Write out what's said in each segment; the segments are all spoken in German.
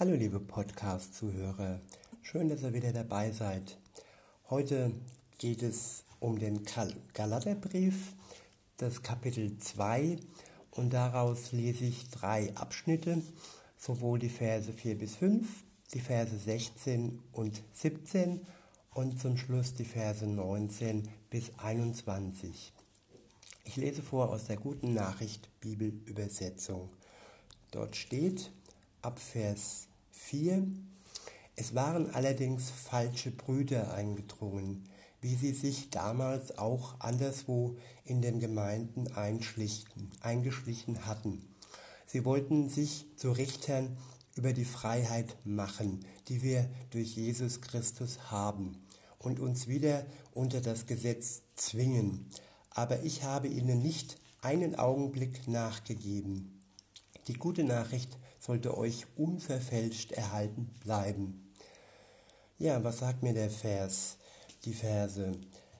Hallo liebe Podcast-Zuhörer, schön, dass ihr wieder dabei seid. Heute geht es um den Galaterbrief, das Kapitel 2 und daraus lese ich drei Abschnitte, sowohl die Verse 4 bis 5, die Verse 16 und 17 und zum Schluss die Verse 19 bis 21. Ich lese vor aus der guten Nachricht Bibelübersetzung. Dort steht ab Vers 4. Es waren allerdings falsche Brüder eingedrungen, wie sie sich damals auch anderswo in den Gemeinden eingeschlichen hatten. Sie wollten sich zu Richtern über die Freiheit machen, die wir durch Jesus Christus haben, und uns wieder unter das Gesetz zwingen. Aber ich habe ihnen nicht einen Augenblick nachgegeben. Die gute Nachricht sollte euch unverfälscht erhalten bleiben. Ja, was sagt mir der Vers, die Verse?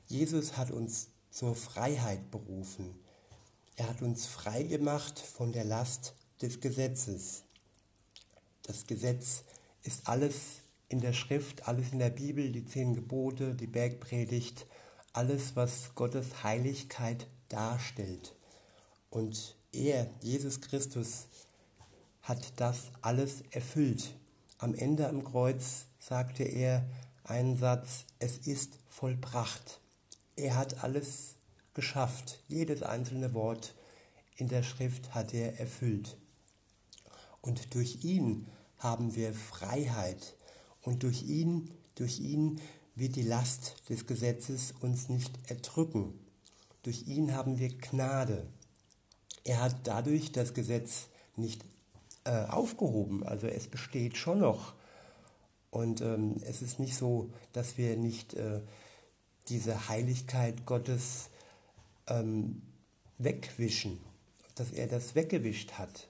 Jesus hat uns zur Freiheit berufen. Er hat uns frei gemacht von der Last des Gesetzes. Das Gesetz ist alles in der Schrift, alles in der Bibel, die zehn Gebote, die Bergpredigt, alles, was Gottes Heiligkeit darstellt. Und er, Jesus Christus, hat das alles erfüllt. Am Ende am Kreuz sagte er einen Satz, es ist vollbracht. Er hat alles geschafft, jedes einzelne Wort in der Schrift hat er erfüllt. Und durch ihn haben wir Freiheit und durch ihn, durch ihn wird die Last des Gesetzes uns nicht erdrücken. Durch ihn haben wir Gnade. Er hat dadurch das Gesetz nicht äh, aufgehoben. Also es besteht schon noch. Und ähm, es ist nicht so, dass wir nicht äh, diese Heiligkeit Gottes ähm, wegwischen, dass er das weggewischt hat.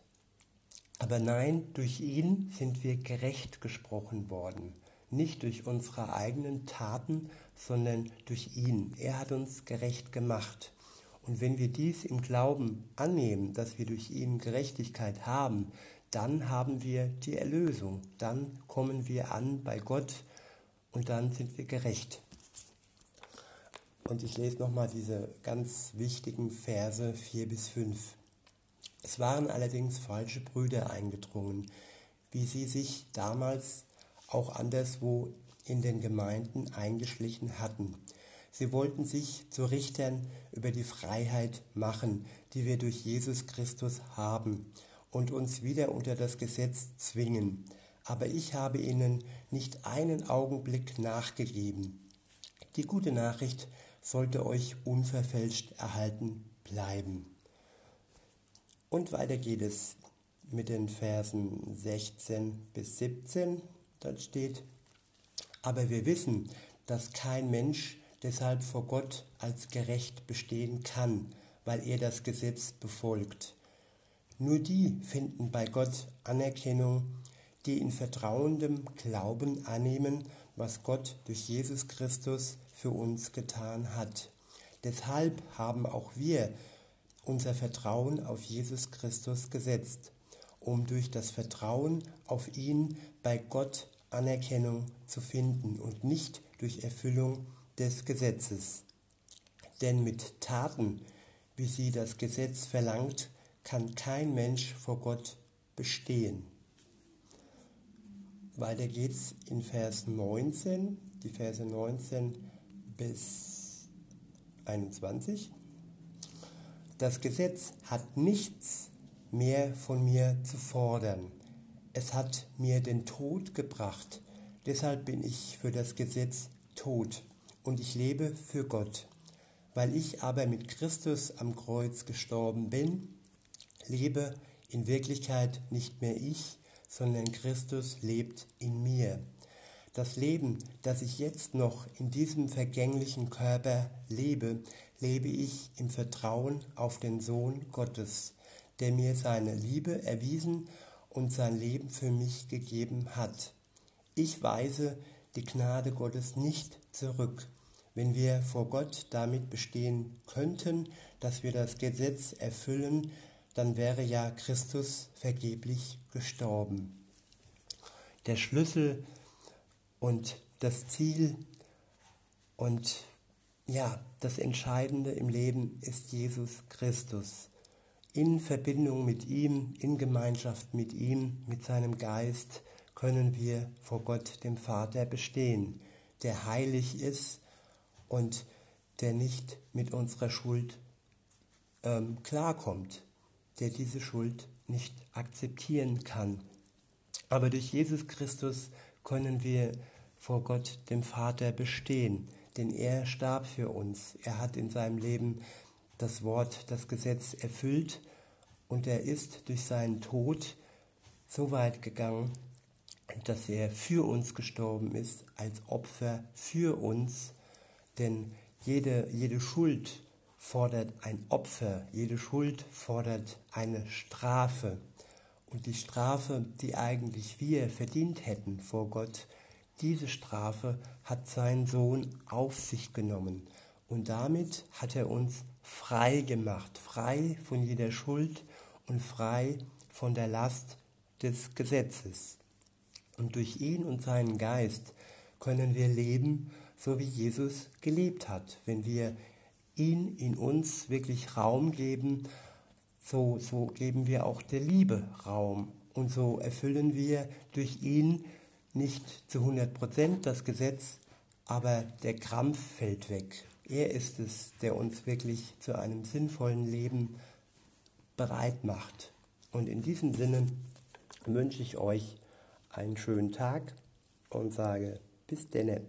Aber nein, durch ihn sind wir gerecht gesprochen worden. Nicht durch unsere eigenen Taten, sondern durch ihn. Er hat uns gerecht gemacht. Und wenn wir dies im Glauben annehmen, dass wir durch ihn Gerechtigkeit haben, dann haben wir die Erlösung, dann kommen wir an bei Gott und dann sind wir gerecht. Und ich lese nochmal diese ganz wichtigen Verse 4 bis 5. Es waren allerdings falsche Brüder eingedrungen, wie sie sich damals auch anderswo in den Gemeinden eingeschlichen hatten. Sie wollten sich zu Richtern über die Freiheit machen, die wir durch Jesus Christus haben und uns wieder unter das Gesetz zwingen. Aber ich habe ihnen nicht einen Augenblick nachgegeben. Die gute Nachricht sollte euch unverfälscht erhalten bleiben. Und weiter geht es mit den Versen 16 bis 17. Dort steht, aber wir wissen, dass kein Mensch deshalb vor Gott als gerecht bestehen kann, weil er das Gesetz befolgt. Nur die finden bei Gott Anerkennung, die in vertrauendem Glauben annehmen, was Gott durch Jesus Christus für uns getan hat. Deshalb haben auch wir unser Vertrauen auf Jesus Christus gesetzt, um durch das Vertrauen auf ihn bei Gott Anerkennung zu finden und nicht durch Erfüllung des Gesetzes. Denn mit Taten, wie sie das Gesetz verlangt, kann kein Mensch vor Gott bestehen. Weiter geht's in Vers 19, die Verse 19 bis 21. Das Gesetz hat nichts mehr von mir zu fordern. Es hat mir den Tod gebracht. Deshalb bin ich für das Gesetz tot und ich lebe für Gott. Weil ich aber mit Christus am Kreuz gestorben bin, lebe in Wirklichkeit nicht mehr ich, sondern Christus lebt in mir. Das Leben, das ich jetzt noch in diesem vergänglichen Körper lebe, lebe ich im Vertrauen auf den Sohn Gottes, der mir seine Liebe erwiesen und sein Leben für mich gegeben hat. Ich weise die Gnade Gottes nicht zurück. Wenn wir vor Gott damit bestehen könnten, dass wir das Gesetz erfüllen, dann wäre ja Christus vergeblich gestorben. der Schlüssel und das Ziel und ja, das Entscheidende im Leben ist Jesus Christus. In Verbindung mit ihm, in Gemeinschaft mit ihm, mit seinem Geist können wir vor Gott, dem Vater, bestehen, der heilig ist und der nicht mit unserer Schuld ähm, klarkommt, der diese Schuld nicht akzeptieren kann. Aber durch Jesus Christus können wir vor Gott, dem Vater, bestehen, denn er starb für uns. Er hat in seinem Leben das Wort, das Gesetz erfüllt und er ist durch seinen Tod so weit gegangen, dass er für uns gestorben ist, als Opfer für uns, denn jede, jede Schuld fordert ein Opfer, jede Schuld fordert eine Strafe. Und die Strafe, die eigentlich wir verdient hätten vor Gott, diese Strafe hat sein Sohn auf sich genommen. Und damit hat er uns frei gemacht, frei von jeder Schuld und frei von der Last des Gesetzes. Und durch ihn und seinen Geist können wir leben, so wie Jesus gelebt hat. Wenn wir ihn in uns wirklich Raum geben, so, so geben wir auch der Liebe Raum. Und so erfüllen wir durch ihn nicht zu 100 Prozent das Gesetz, aber der Krampf fällt weg. Er ist es, der uns wirklich zu einem sinnvollen Leben bereit macht. Und in diesem Sinne wünsche ich euch einen schönen Tag und sage bis denne.